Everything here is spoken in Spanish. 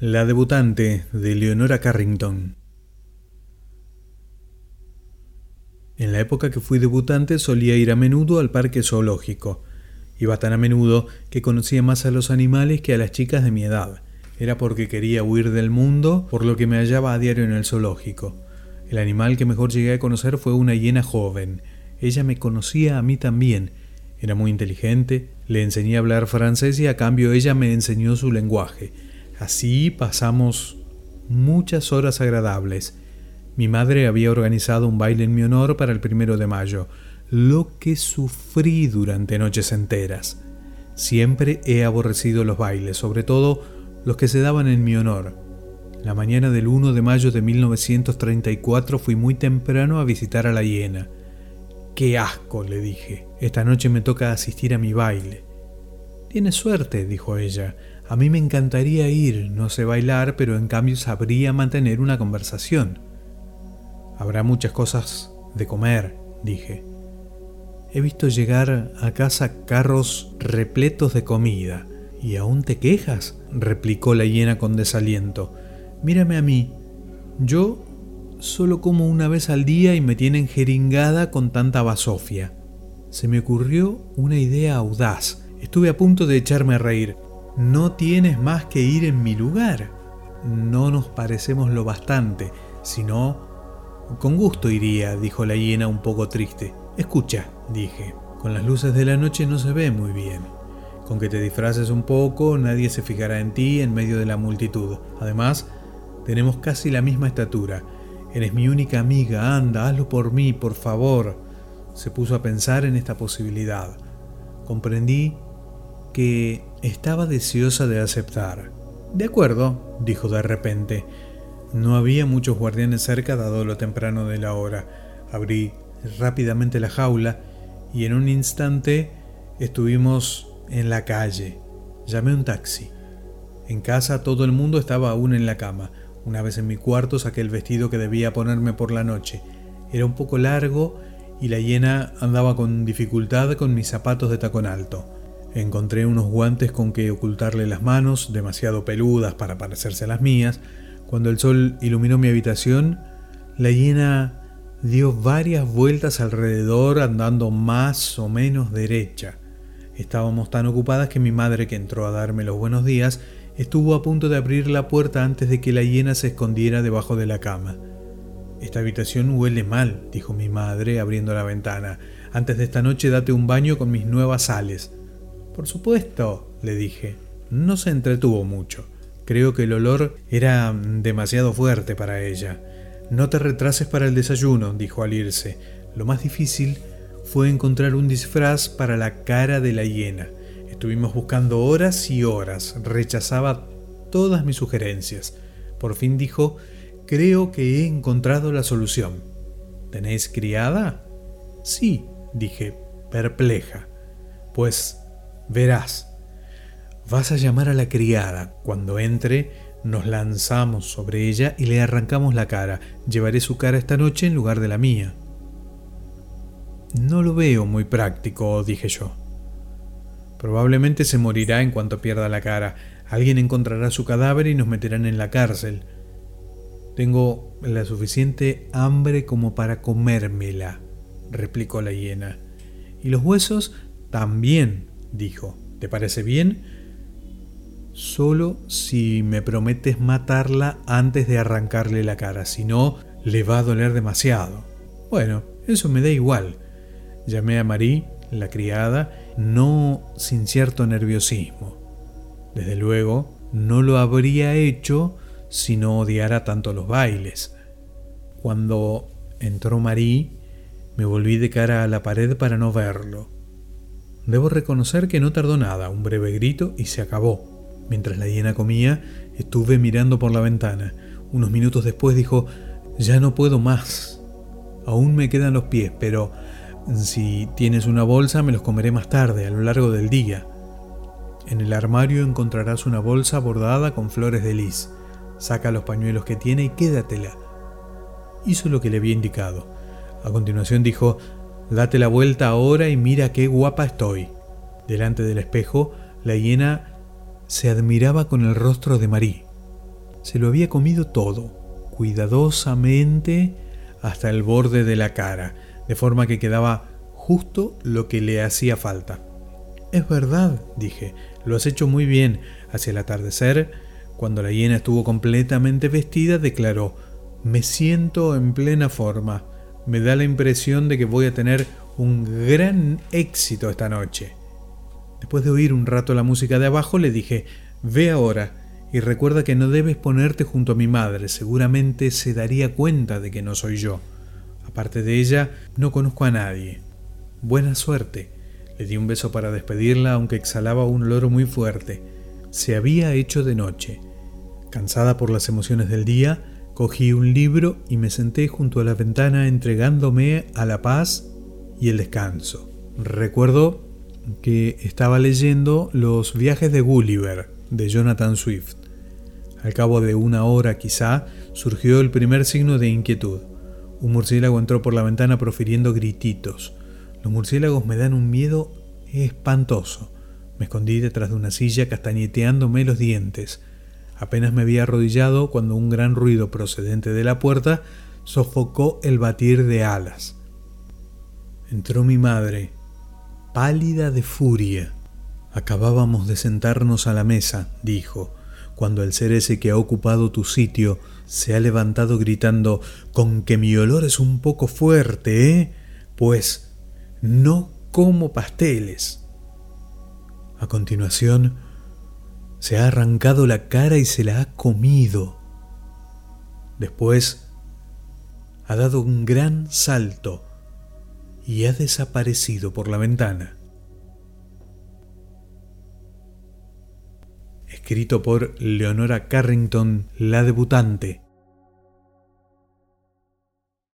La debutante de Leonora Carrington. En la época que fui debutante solía ir a menudo al parque zoológico. Iba tan a menudo que conocía más a los animales que a las chicas de mi edad. Era porque quería huir del mundo, por lo que me hallaba a diario en el zoológico. El animal que mejor llegué a conocer fue una hiena joven. Ella me conocía a mí también. Era muy inteligente, le enseñé a hablar francés y a cambio ella me enseñó su lenguaje. Así pasamos muchas horas agradables. Mi madre había organizado un baile en mi honor para el primero de mayo, lo que sufrí durante noches enteras. Siempre he aborrecido los bailes, sobre todo los que se daban en mi honor. La mañana del 1 de mayo de 1934 fui muy temprano a visitar a la hiena. ¡Qué asco! le dije. Esta noche me toca asistir a mi baile. Tienes suerte, dijo ella. A mí me encantaría ir, no sé bailar, pero en cambio sabría mantener una conversación. Habrá muchas cosas de comer, dije. He visto llegar a casa carros repletos de comida. ¿Y aún te quejas? replicó la hiena con desaliento. Mírame a mí. Yo solo como una vez al día y me tienen jeringada con tanta basofia. Se me ocurrió una idea audaz. Estuve a punto de echarme a reír. No tienes más que ir en mi lugar. No nos parecemos lo bastante, sino... Con gusto iría, dijo la hiena un poco triste. Escucha, dije, con las luces de la noche no se ve muy bien. Con que te disfraces un poco, nadie se fijará en ti en medio de la multitud. Además, tenemos casi la misma estatura. Eres mi única amiga, anda, hazlo por mí, por favor. Se puso a pensar en esta posibilidad. Comprendí que estaba deseosa de aceptar. De acuerdo, dijo de repente. No había muchos guardianes cerca dado lo temprano de la hora. Abrí rápidamente la jaula y en un instante estuvimos en la calle. Llamé un taxi. En casa todo el mundo estaba aún en la cama. Una vez en mi cuarto saqué el vestido que debía ponerme por la noche. Era un poco largo y la hiena andaba con dificultad con mis zapatos de tacón alto. Encontré unos guantes con que ocultarle las manos, demasiado peludas para parecerse a las mías. Cuando el sol iluminó mi habitación, la hiena dio varias vueltas alrededor andando más o menos derecha. Estábamos tan ocupadas que mi madre, que entró a darme los buenos días, estuvo a punto de abrir la puerta antes de que la hiena se escondiera debajo de la cama. Esta habitación huele mal, dijo mi madre abriendo la ventana. Antes de esta noche date un baño con mis nuevas sales. Por supuesto, le dije. No se entretuvo mucho. Creo que el olor era demasiado fuerte para ella. No te retrases para el desayuno, dijo al irse. Lo más difícil fue encontrar un disfraz para la cara de la hiena. Estuvimos buscando horas y horas. Rechazaba todas mis sugerencias. Por fin dijo, creo que he encontrado la solución. ¿Tenéis criada? Sí, dije, perpleja. Pues Verás, vas a llamar a la criada. Cuando entre, nos lanzamos sobre ella y le arrancamos la cara. Llevaré su cara esta noche en lugar de la mía. No lo veo muy práctico, dije yo. Probablemente se morirá en cuanto pierda la cara. Alguien encontrará su cadáver y nos meterán en la cárcel. Tengo la suficiente hambre como para comérmela, replicó la hiena. Y los huesos también, dijo. ¿Te parece bien? Solo si me prometes matarla antes de arrancarle la cara, si no, le va a doler demasiado. Bueno, eso me da igual. Llamé a Marie, la criada, no sin cierto nerviosismo. Desde luego, no lo habría hecho si no odiara tanto los bailes. Cuando entró Marie, me volví de cara a la pared para no verlo. Debo reconocer que no tardó nada, un breve grito y se acabó. Mientras la hiena comía, estuve mirando por la ventana. Unos minutos después dijo, ya no puedo más. Aún me quedan los pies, pero si tienes una bolsa me los comeré más tarde, a lo largo del día. En el armario encontrarás una bolsa bordada con flores de lis. Saca los pañuelos que tiene y quédatela. Hizo lo que le había indicado. A continuación dijo, Date la vuelta ahora y mira qué guapa estoy. Delante del espejo, la hiena se admiraba con el rostro de Marí. se lo había comido todo, cuidadosamente hasta el borde de la cara, de forma que quedaba justo lo que le hacía falta. Es verdad, dije, lo has hecho muy bien. Hacia el atardecer, cuando la hiena estuvo completamente vestida, declaró, me siento en plena forma. Me da la impresión de que voy a tener un gran éxito esta noche. Después de oír un rato la música de abajo, le dije, ve ahora y recuerda que no debes ponerte junto a mi madre, seguramente se daría cuenta de que no soy yo. Aparte de ella, no conozco a nadie. Buena suerte. Le di un beso para despedirla, aunque exhalaba un olor muy fuerte. Se había hecho de noche. Cansada por las emociones del día, cogí un libro y me senté junto a la ventana entregándome a la paz y el descanso. Recuerdo que estaba leyendo Los viajes de Gulliver de Jonathan Swift. Al cabo de una hora quizá surgió el primer signo de inquietud. Un murciélago entró por la ventana profiriendo grititos. Los murciélagos me dan un miedo espantoso. Me escondí detrás de una silla castañeteándome los dientes. Apenas me había arrodillado cuando un gran ruido procedente de la puerta sofocó el batir de alas. Entró mi madre, pálida de furia. Acabábamos de sentarnos a la mesa, dijo, cuando el ser ese que ha ocupado tu sitio se ha levantado gritando con que mi olor es un poco fuerte, ¿eh? Pues no como pasteles. A continuación, se ha arrancado la cara y se la ha comido. Después, ha dado un gran salto y ha desaparecido por la ventana. Escrito por Leonora Carrington, la debutante.